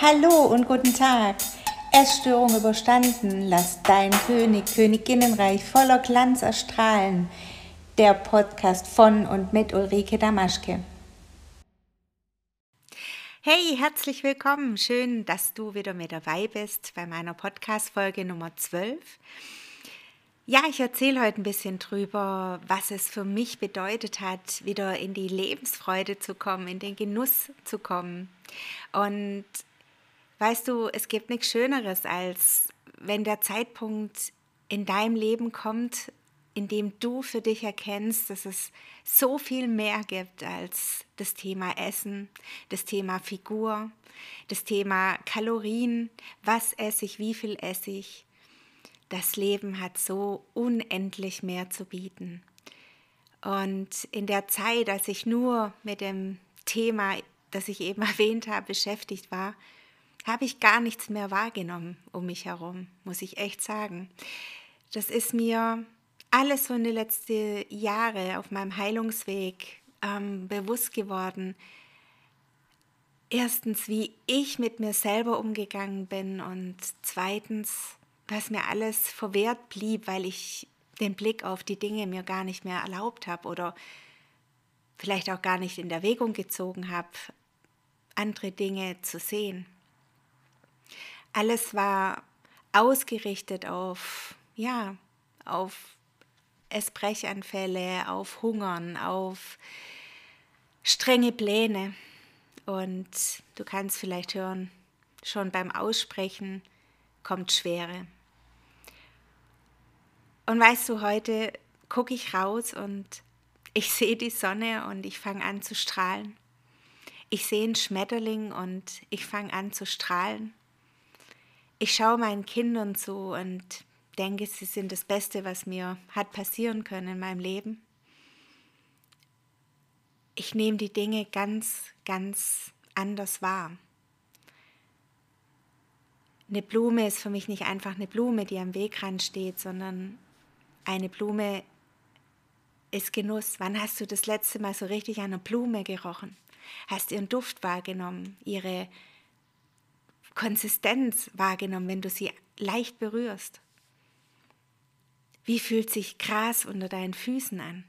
Hallo und guten Tag. Essstörung überstanden, lass dein König, Königinnenreich voller Glanz erstrahlen. Der Podcast von und mit Ulrike Damaschke. Hey, herzlich willkommen. Schön, dass du wieder mit dabei bist bei meiner Podcast-Folge Nummer 12. Ja, ich erzähle heute ein bisschen drüber, was es für mich bedeutet hat, wieder in die Lebensfreude zu kommen, in den Genuss zu kommen. Und Weißt du, es gibt nichts Schöneres, als wenn der Zeitpunkt in deinem Leben kommt, in dem du für dich erkennst, dass es so viel mehr gibt als das Thema Essen, das Thema Figur, das Thema Kalorien, was esse ich, wie viel esse ich. Das Leben hat so unendlich mehr zu bieten. Und in der Zeit, als ich nur mit dem Thema, das ich eben erwähnt habe, beschäftigt war, habe ich gar nichts mehr wahrgenommen um mich herum, muss ich echt sagen. Das ist mir alles so in den letzten Jahren auf meinem Heilungsweg ähm, bewusst geworden. Erstens, wie ich mit mir selber umgegangen bin und zweitens, was mir alles verwehrt blieb, weil ich den Blick auf die Dinge mir gar nicht mehr erlaubt habe oder vielleicht auch gar nicht in Erwägung gezogen habe, andere Dinge zu sehen. Alles war ausgerichtet auf, ja, auf Essbrechanfälle, auf Hungern, auf strenge Pläne. Und du kannst vielleicht hören, schon beim Aussprechen kommt Schwere. Und weißt du, heute gucke ich raus und ich sehe die Sonne und ich fange an zu strahlen. Ich sehe einen Schmetterling und ich fange an zu strahlen ich schaue meinen Kindern zu und denke, sie sind das Beste, was mir hat passieren können in meinem Leben. Ich nehme die Dinge ganz, ganz anders wahr. Eine Blume ist für mich nicht einfach eine Blume, die am Wegrand steht, sondern eine Blume ist Genuss. Wann hast du das letzte Mal so richtig an einer Blume gerochen? Hast ihren Duft wahrgenommen, ihre Konsistenz wahrgenommen, wenn du sie leicht berührst? Wie fühlt sich Gras unter deinen Füßen an?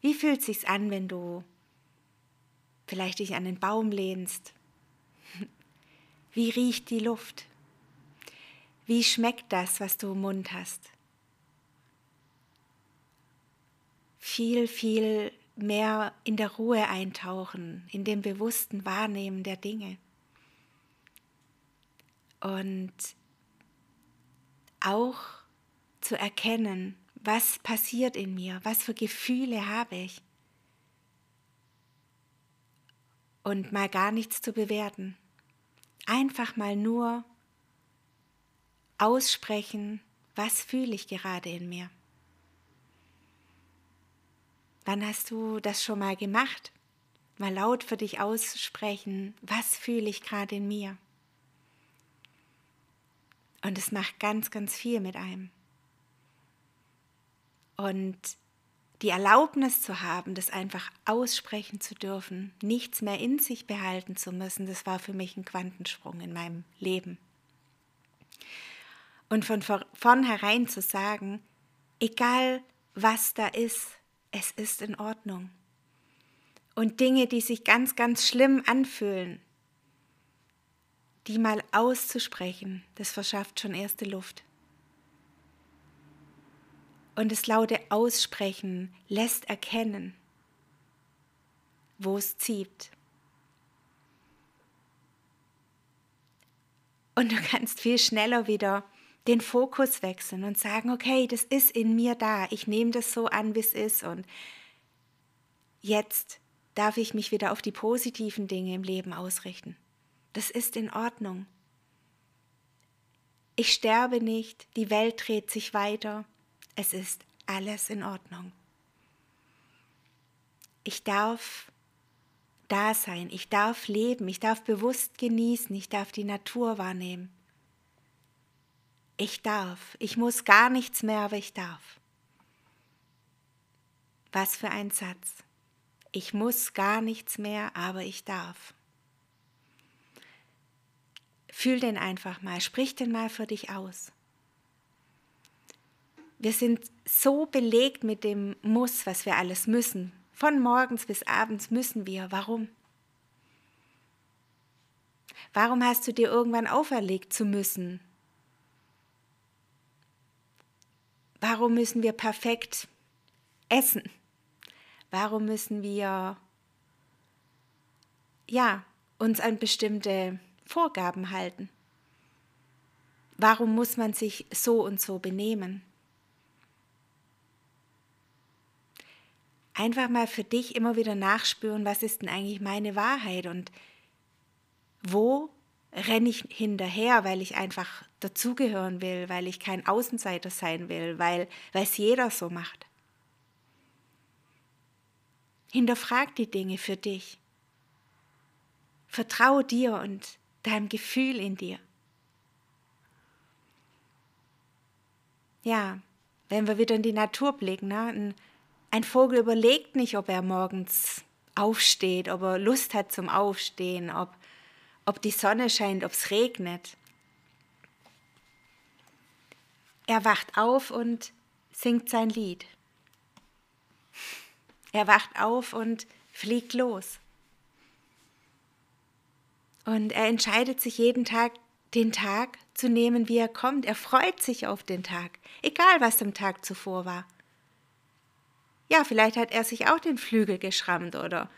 Wie fühlt sich's an, wenn du vielleicht dich an den Baum lehnst? Wie riecht die Luft? Wie schmeckt das, was du im Mund hast? Viel, viel mehr in der Ruhe eintauchen, in dem bewussten Wahrnehmen der Dinge und auch zu erkennen, was passiert in mir, was für Gefühle habe ich. Und mal gar nichts zu bewerten. Einfach mal nur aussprechen, was fühle ich gerade in mir. Wann hast du das schon mal gemacht? Mal laut für dich aussprechen, was fühle ich gerade in mir? Und es macht ganz, ganz viel mit einem. Und die Erlaubnis zu haben, das einfach aussprechen zu dürfen, nichts mehr in sich behalten zu müssen, das war für mich ein Quantensprung in meinem Leben. Und von vornherein zu sagen, egal was da ist, es ist in Ordnung. Und Dinge, die sich ganz, ganz schlimm anfühlen, die mal auszusprechen, das verschafft schon erste Luft. Und das laute Aussprechen lässt erkennen, wo es zieht. Und du kannst viel schneller wieder den Fokus wechseln und sagen, okay, das ist in mir da, ich nehme das so an, wie es ist und jetzt darf ich mich wieder auf die positiven Dinge im Leben ausrichten. Das ist in Ordnung. Ich sterbe nicht, die Welt dreht sich weiter. Es ist alles in Ordnung. Ich darf da sein, ich darf leben, ich darf bewusst genießen, ich darf die Natur wahrnehmen. Ich darf, ich muss gar nichts mehr, aber ich darf. Was für ein Satz. Ich muss gar nichts mehr, aber ich darf. Fühl den einfach mal, sprich den mal für dich aus. Wir sind so belegt mit dem Muss, was wir alles müssen. Von morgens bis abends müssen wir. Warum? Warum hast du dir irgendwann auferlegt zu müssen? Warum müssen wir perfekt essen? Warum müssen wir ja, uns an bestimmte Vorgaben halten? Warum muss man sich so und so benehmen? Einfach mal für dich immer wieder nachspüren, was ist denn eigentlich meine Wahrheit und wo renne ich hinterher, weil ich einfach dazugehören will, weil ich kein Außenseiter sein will, weil es jeder so macht. Hinterfrag die Dinge für dich. Vertraue dir und deinem Gefühl in dir. Ja, wenn wir wieder in die Natur blicken, ne? ein, ein Vogel überlegt nicht, ob er morgens aufsteht, ob er Lust hat zum Aufstehen, ob, ob die Sonne scheint, ob es regnet. Er wacht auf und singt sein Lied. Er wacht auf und fliegt los. Und er entscheidet sich jeden Tag, den Tag zu nehmen, wie er kommt. Er freut sich auf den Tag, egal was am Tag zuvor war. Ja, vielleicht hat er sich auch den Flügel geschrammt oder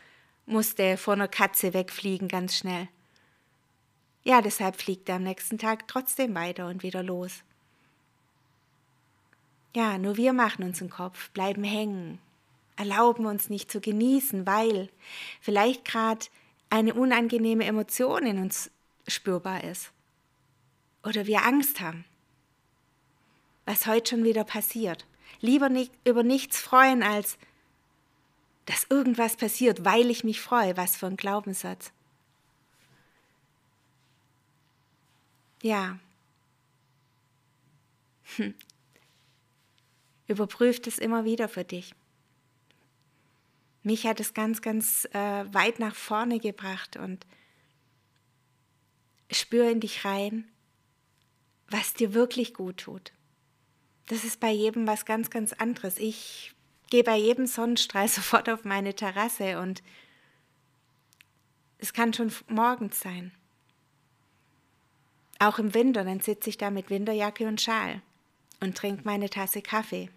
musste vor einer Katze wegfliegen ganz schnell. Ja, deshalb fliegt er am nächsten Tag trotzdem weiter und wieder los. Ja, nur wir machen uns den Kopf, bleiben hängen, erlauben uns nicht zu genießen, weil vielleicht gerade eine unangenehme Emotion in uns spürbar ist. Oder wir Angst haben. Was heute schon wieder passiert. Lieber nicht, über nichts freuen, als dass irgendwas passiert, weil ich mich freue. Was für ein Glaubenssatz. Ja. Hm. Überprüft es immer wieder für dich mich hat es ganz, ganz äh, weit nach vorne gebracht und spür in dich rein, was dir wirklich gut tut. Das ist bei jedem was ganz, ganz anderes. Ich gehe bei jedem Sonnenstrahl sofort auf meine Terrasse und es kann schon morgens sein. Auch im Winter, dann sitze ich da mit Winterjacke und Schal und trinke meine Tasse Kaffee.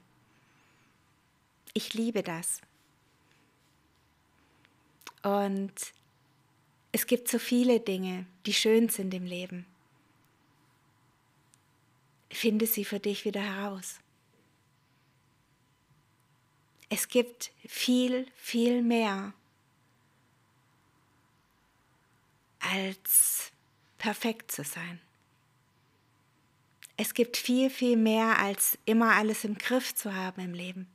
Ich liebe das. Und es gibt so viele Dinge, die schön sind im Leben. Finde sie für dich wieder heraus. Es gibt viel, viel mehr als perfekt zu sein. Es gibt viel, viel mehr als immer alles im Griff zu haben im Leben.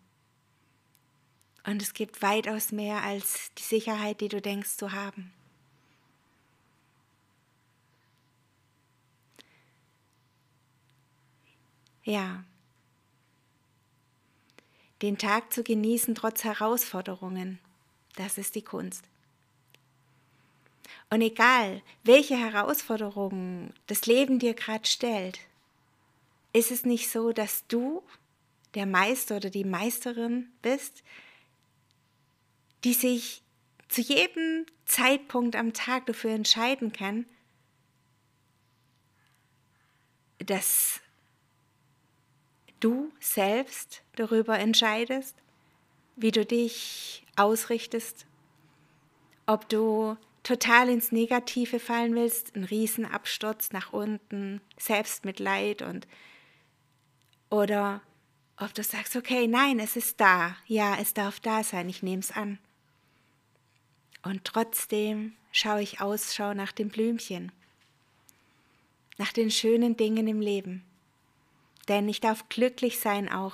Und es gibt weitaus mehr als die Sicherheit, die du denkst zu haben. Ja. Den Tag zu genießen trotz Herausforderungen, das ist die Kunst. Und egal, welche Herausforderungen das Leben dir gerade stellt, ist es nicht so, dass du der Meister oder die Meisterin bist, die sich zu jedem Zeitpunkt am Tag dafür entscheiden kann, dass du selbst darüber entscheidest, wie du dich ausrichtest, ob du total ins Negative fallen willst, ein Riesenabsturz nach unten, Selbstmitleid und oder ob du sagst, okay, nein, es ist da, ja, es darf da sein, ich nehme es an. Und trotzdem schaue ich Ausschau nach dem Blümchen, nach den schönen Dingen im Leben. Denn ich darf glücklich sein, auch,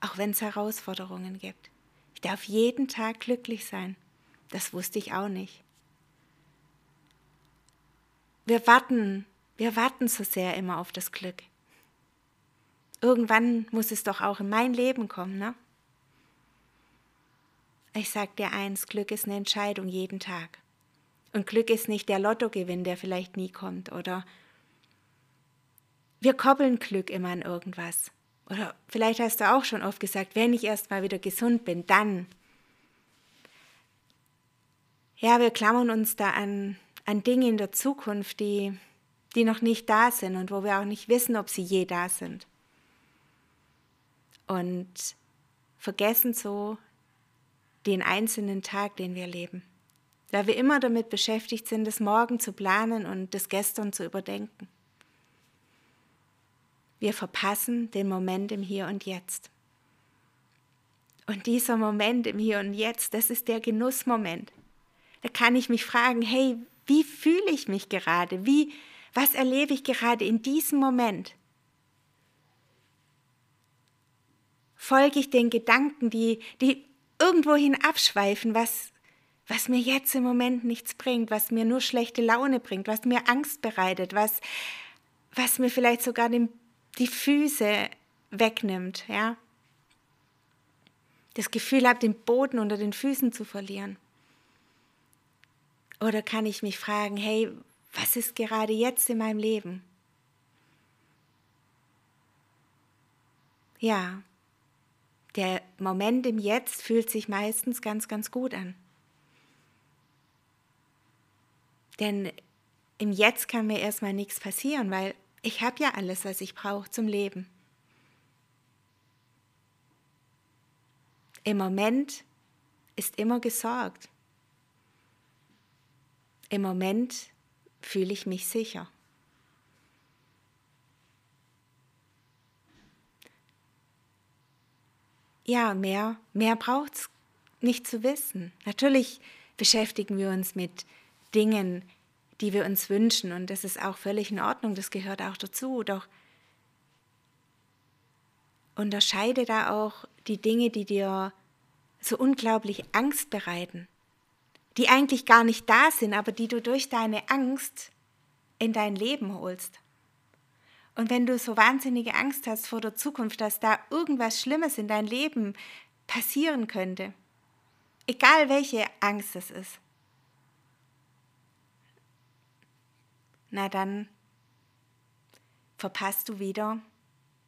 auch wenn es Herausforderungen gibt. Ich darf jeden Tag glücklich sein. Das wusste ich auch nicht. Wir warten, wir warten so sehr immer auf das Glück. Irgendwann muss es doch auch in mein Leben kommen, ne? Ich sag dir eins, Glück ist eine Entscheidung jeden Tag. Und Glück ist nicht der Lottogewinn, der vielleicht nie kommt oder wir koppeln Glück immer an irgendwas. Oder vielleicht hast du auch schon oft gesagt, wenn ich erst mal wieder gesund bin, dann. Ja, wir klammern uns da an, an Dinge in der Zukunft, die, die noch nicht da sind und wo wir auch nicht wissen, ob sie je da sind. Und vergessen so den einzelnen Tag, den wir leben. Da wir immer damit beschäftigt sind, das Morgen zu planen und das Gestern zu überdenken. Wir verpassen den Moment im Hier und Jetzt. Und dieser Moment im Hier und Jetzt, das ist der Genussmoment. Da kann ich mich fragen, hey, wie fühle ich mich gerade? Wie, was erlebe ich gerade in diesem Moment? Folge ich den Gedanken, die, die irgendwohin abschweifen, was, was mir jetzt im Moment nichts bringt, was mir nur schlechte Laune bringt, was mir Angst bereitet, was, was mir vielleicht sogar den, die Füße wegnimmt, ja. Das Gefühl habe, den Boden unter den Füßen zu verlieren. Oder kann ich mich fragen, hey, was ist gerade jetzt in meinem Leben? Ja, der Moment im Jetzt fühlt sich meistens ganz, ganz gut an. Denn im Jetzt kann mir erstmal nichts passieren, weil ich habe ja alles, was ich brauche zum Leben. Im Moment ist immer gesorgt. Im Moment fühle ich mich sicher. ja, mehr, mehr braucht es nicht zu wissen. Natürlich beschäftigen wir uns mit Dingen, die wir uns wünschen und das ist auch völlig in Ordnung, das gehört auch dazu. Doch unterscheide da auch die Dinge, die dir so unglaublich Angst bereiten, die eigentlich gar nicht da sind, aber die du durch deine Angst in dein Leben holst. Und wenn du so wahnsinnige Angst hast vor der Zukunft, dass da irgendwas Schlimmes in dein Leben passieren könnte, egal welche Angst es ist, na dann verpasst du wieder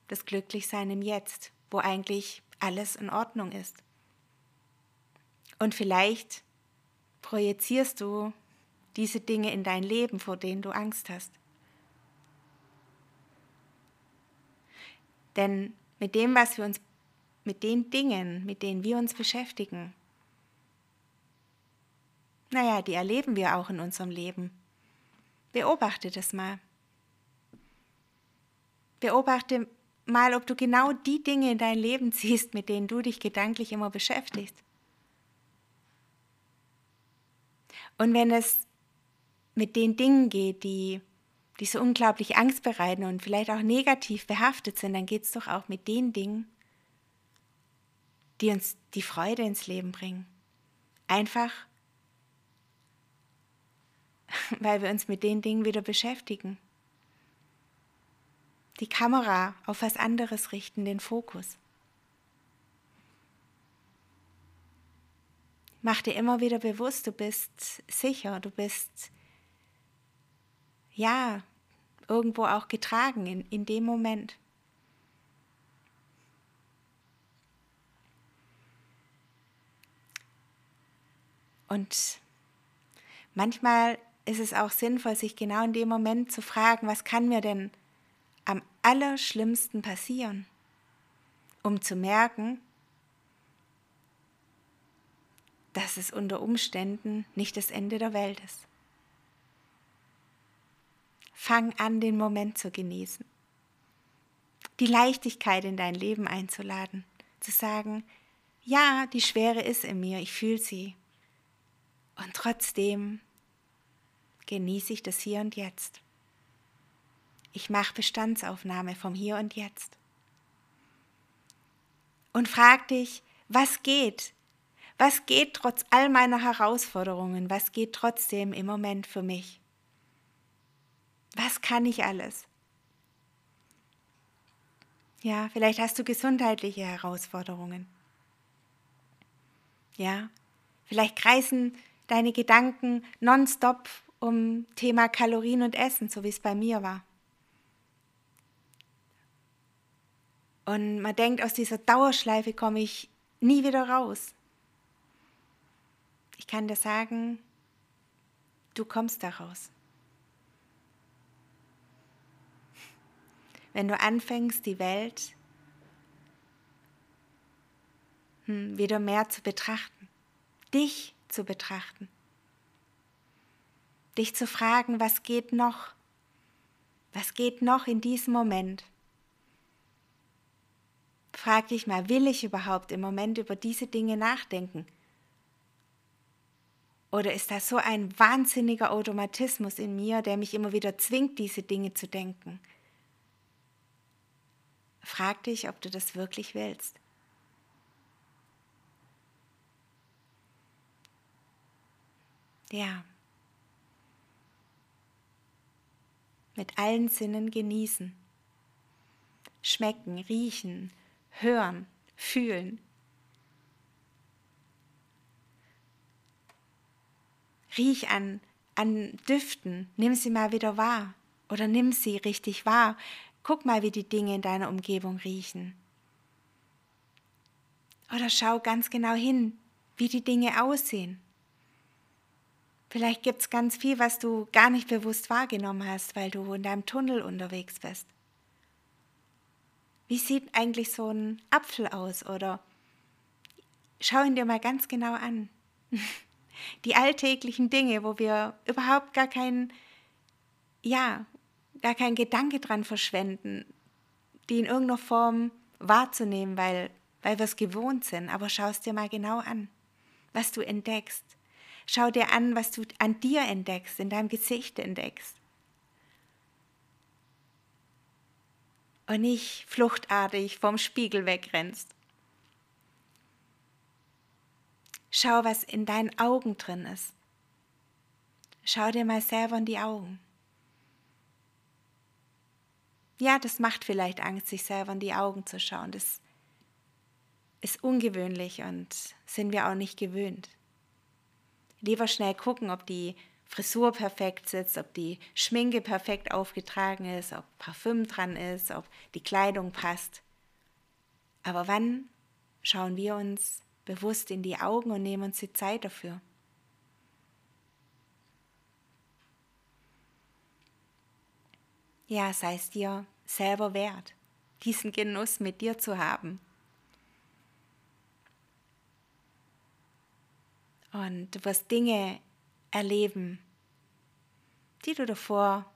das Glücklichsein im Jetzt, wo eigentlich alles in Ordnung ist. Und vielleicht projizierst du diese Dinge in dein Leben, vor denen du Angst hast. Denn mit dem, was wir uns, mit den Dingen, mit denen wir uns beschäftigen, naja, die erleben wir auch in unserem Leben. Beobachte das mal. Beobachte mal, ob du genau die Dinge in dein Leben ziehst, mit denen du dich gedanklich immer beschäftigst. Und wenn es mit den Dingen geht, die die so unglaublich Angst bereiten und vielleicht auch negativ behaftet sind, dann geht es doch auch mit den Dingen, die uns die Freude ins Leben bringen. Einfach, weil wir uns mit den Dingen wieder beschäftigen. Die Kamera auf was anderes richten, den Fokus. Mach dir immer wieder bewusst, du bist sicher, du bist ja, irgendwo auch getragen in, in dem Moment. Und manchmal ist es auch sinnvoll, sich genau in dem Moment zu fragen, was kann mir denn am allerschlimmsten passieren, um zu merken, dass es unter Umständen nicht das Ende der Welt ist. Fang an, den Moment zu genießen. Die Leichtigkeit in dein Leben einzuladen. Zu sagen, ja, die Schwere ist in mir, ich fühle sie. Und trotzdem genieße ich das Hier und Jetzt. Ich mache Bestandsaufnahme vom Hier und Jetzt. Und frag dich, was geht? Was geht trotz all meiner Herausforderungen? Was geht trotzdem im Moment für mich? Was kann ich alles? Ja, vielleicht hast du gesundheitliche Herausforderungen. Ja, vielleicht kreisen deine Gedanken nonstop um Thema Kalorien und Essen, so wie es bei mir war. Und man denkt, aus dieser Dauerschleife komme ich nie wieder raus. Ich kann dir sagen, du kommst da raus. Wenn du anfängst, die Welt hm, wieder mehr zu betrachten, dich zu betrachten, dich zu fragen, was geht noch, was geht noch in diesem Moment. Frag dich mal, will ich überhaupt im Moment über diese Dinge nachdenken? Oder ist da so ein wahnsinniger Automatismus in mir, der mich immer wieder zwingt, diese Dinge zu denken? Frag dich, ob du das wirklich willst. Ja. Mit allen Sinnen genießen. Schmecken, riechen, hören, fühlen. Riech an, an Düften, nimm sie mal wieder wahr oder nimm sie richtig wahr. Guck mal, wie die Dinge in deiner Umgebung riechen. Oder schau ganz genau hin, wie die Dinge aussehen. Vielleicht gibt es ganz viel, was du gar nicht bewusst wahrgenommen hast, weil du in deinem Tunnel unterwegs bist. Wie sieht eigentlich so ein Apfel aus? Oder schau ihn dir mal ganz genau an. Die alltäglichen Dinge, wo wir überhaupt gar keinen, ja, gar keinen Gedanke dran verschwenden, die in irgendeiner Form wahrzunehmen, weil, weil wir es gewohnt sind. Aber schau es dir mal genau an, was du entdeckst. Schau dir an, was du an dir entdeckst, in deinem Gesicht entdeckst. und nicht fluchtartig vom Spiegel wegrennst. Schau, was in deinen Augen drin ist. Schau dir mal selber in die Augen. Ja, das macht vielleicht Angst, sich selber in die Augen zu schauen. Das ist ungewöhnlich und sind wir auch nicht gewöhnt. Lieber schnell gucken, ob die Frisur perfekt sitzt, ob die Schminke perfekt aufgetragen ist, ob Parfüm dran ist, ob die Kleidung passt. Aber wann schauen wir uns bewusst in die Augen und nehmen uns die Zeit dafür? Ja, sei es dir selber wert, diesen Genuss mit dir zu haben. Und du wirst Dinge erleben, die du davor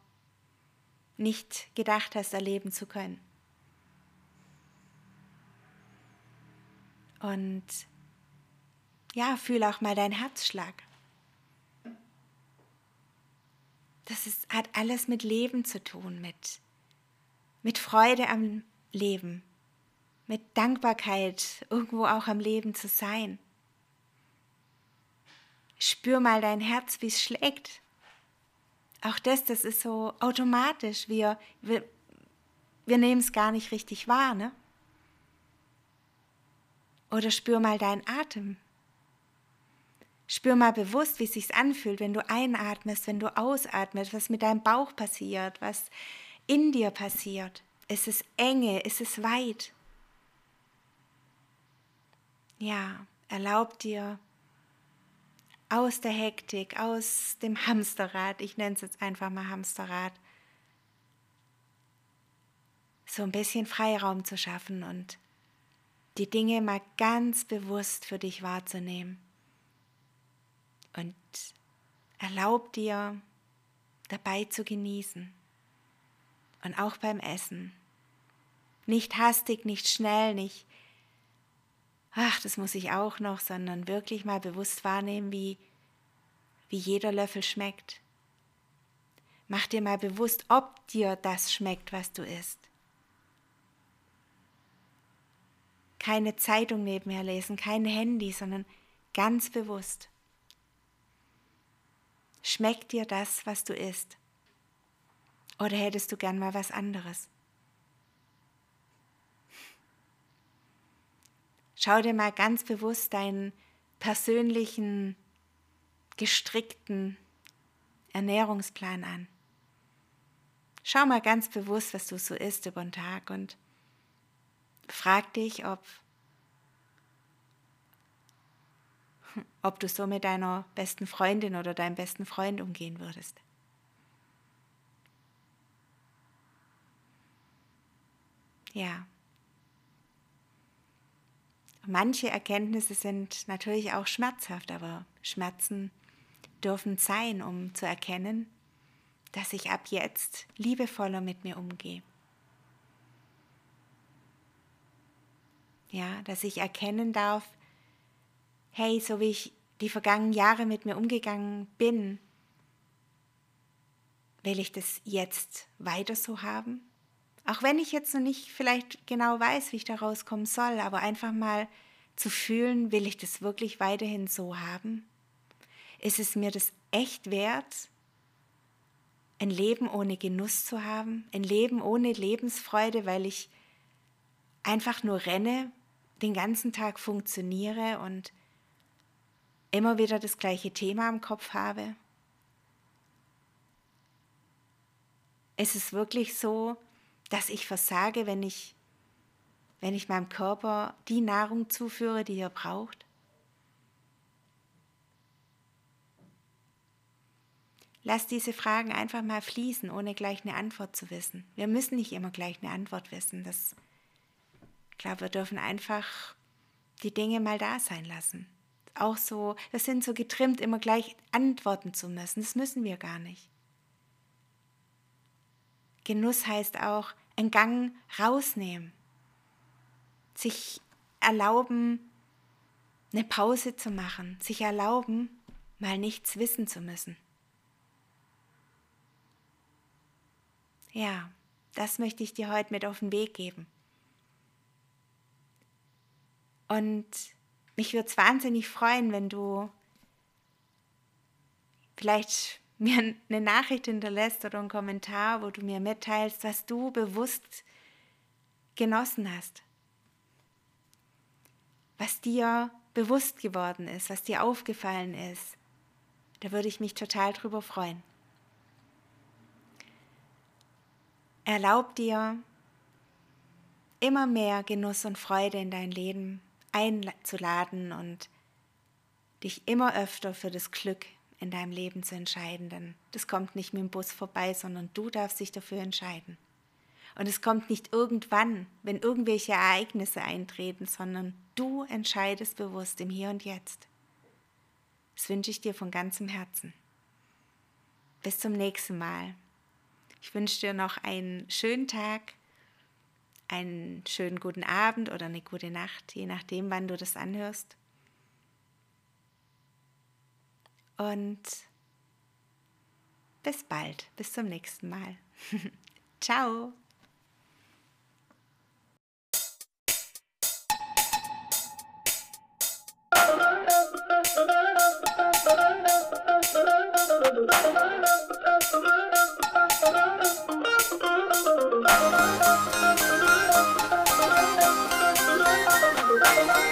nicht gedacht hast, erleben zu können. Und ja, fühl auch mal deinen Herzschlag. Das ist, hat alles mit Leben zu tun, mit, mit Freude am Leben, mit Dankbarkeit, irgendwo auch am Leben zu sein. Spür mal dein Herz, wie es schlägt. Auch das, das ist so automatisch. Wir, wir, wir nehmen es gar nicht richtig wahr, ne? Oder spür mal deinen Atem. Spür mal bewusst, wie es sich anfühlt, wenn du einatmest, wenn du ausatmest, was mit deinem Bauch passiert, was in dir passiert. Ist es enge? Ist es weit? Ja, erlaub dir aus der Hektik, aus dem Hamsterrad, ich nenne es jetzt einfach mal Hamsterrad, so ein bisschen Freiraum zu schaffen und die Dinge mal ganz bewusst für dich wahrzunehmen. Und erlaub dir dabei zu genießen. Und auch beim Essen. Nicht hastig, nicht schnell, nicht ach, das muss ich auch noch, sondern wirklich mal bewusst wahrnehmen, wie, wie jeder Löffel schmeckt. Mach dir mal bewusst, ob dir das schmeckt, was du isst. Keine Zeitung nebenher lesen, kein Handy, sondern ganz bewusst. Schmeckt dir das, was du isst? Oder hättest du gern mal was anderes? Schau dir mal ganz bewusst deinen persönlichen, gestrickten Ernährungsplan an. Schau mal ganz bewusst, was du so isst über den Tag und frag dich, ob, ob du so mit deiner besten Freundin oder deinem besten Freund umgehen würdest. Ja. Manche Erkenntnisse sind natürlich auch schmerzhaft, aber Schmerzen dürfen sein, um zu erkennen, dass ich ab jetzt liebevoller mit mir umgehe. Ja, dass ich erkennen darf, hey, so wie ich die vergangenen Jahre mit mir umgegangen bin, will ich das jetzt weiter so haben? Auch wenn ich jetzt noch nicht vielleicht genau weiß, wie ich da rauskommen soll, aber einfach mal zu fühlen, will ich das wirklich weiterhin so haben? Ist es mir das echt wert, ein Leben ohne Genuss zu haben, ein Leben ohne Lebensfreude, weil ich einfach nur renne, den ganzen Tag funktioniere und immer wieder das gleiche Thema im Kopf habe? Ist es wirklich so, dass ich versage, wenn ich, wenn ich meinem Körper die Nahrung zuführe, die er braucht? Lass diese Fragen einfach mal fließen, ohne gleich eine Antwort zu wissen. Wir müssen nicht immer gleich eine Antwort wissen. Das, ich glaube, wir dürfen einfach die Dinge mal da sein lassen. Auch so, wir sind so getrimmt, immer gleich antworten zu müssen. Das müssen wir gar nicht. Genuss heißt auch einen Gang rausnehmen, sich erlauben, eine Pause zu machen, sich erlauben, mal nichts wissen zu müssen. Ja, das möchte ich dir heute mit auf den Weg geben. Und mich würde es wahnsinnig freuen, wenn du vielleicht mir eine Nachricht hinterlässt oder einen Kommentar, wo du mir mitteilst, was du bewusst genossen hast. Was dir bewusst geworden ist, was dir aufgefallen ist. Da würde ich mich total drüber freuen. Erlaub dir, immer mehr Genuss und Freude in dein Leben einzuladen und dich immer öfter für das Glück in deinem Leben zu entscheiden. Denn das kommt nicht mit dem Bus vorbei, sondern du darfst dich dafür entscheiden. Und es kommt nicht irgendwann, wenn irgendwelche Ereignisse eintreten, sondern du entscheidest bewusst im Hier und Jetzt. Das wünsche ich dir von ganzem Herzen. Bis zum nächsten Mal. Ich wünsche dir noch einen schönen Tag, einen schönen guten Abend oder eine gute Nacht, je nachdem, wann du das anhörst. Und bis bald, bis zum nächsten Mal. Ciao.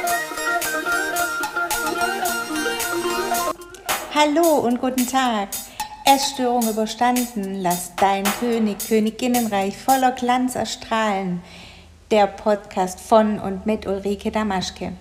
Hallo und guten Tag. Essstörung überstanden. Lass dein König, Königinnenreich voller Glanz erstrahlen. Der Podcast von und mit Ulrike Damaschke.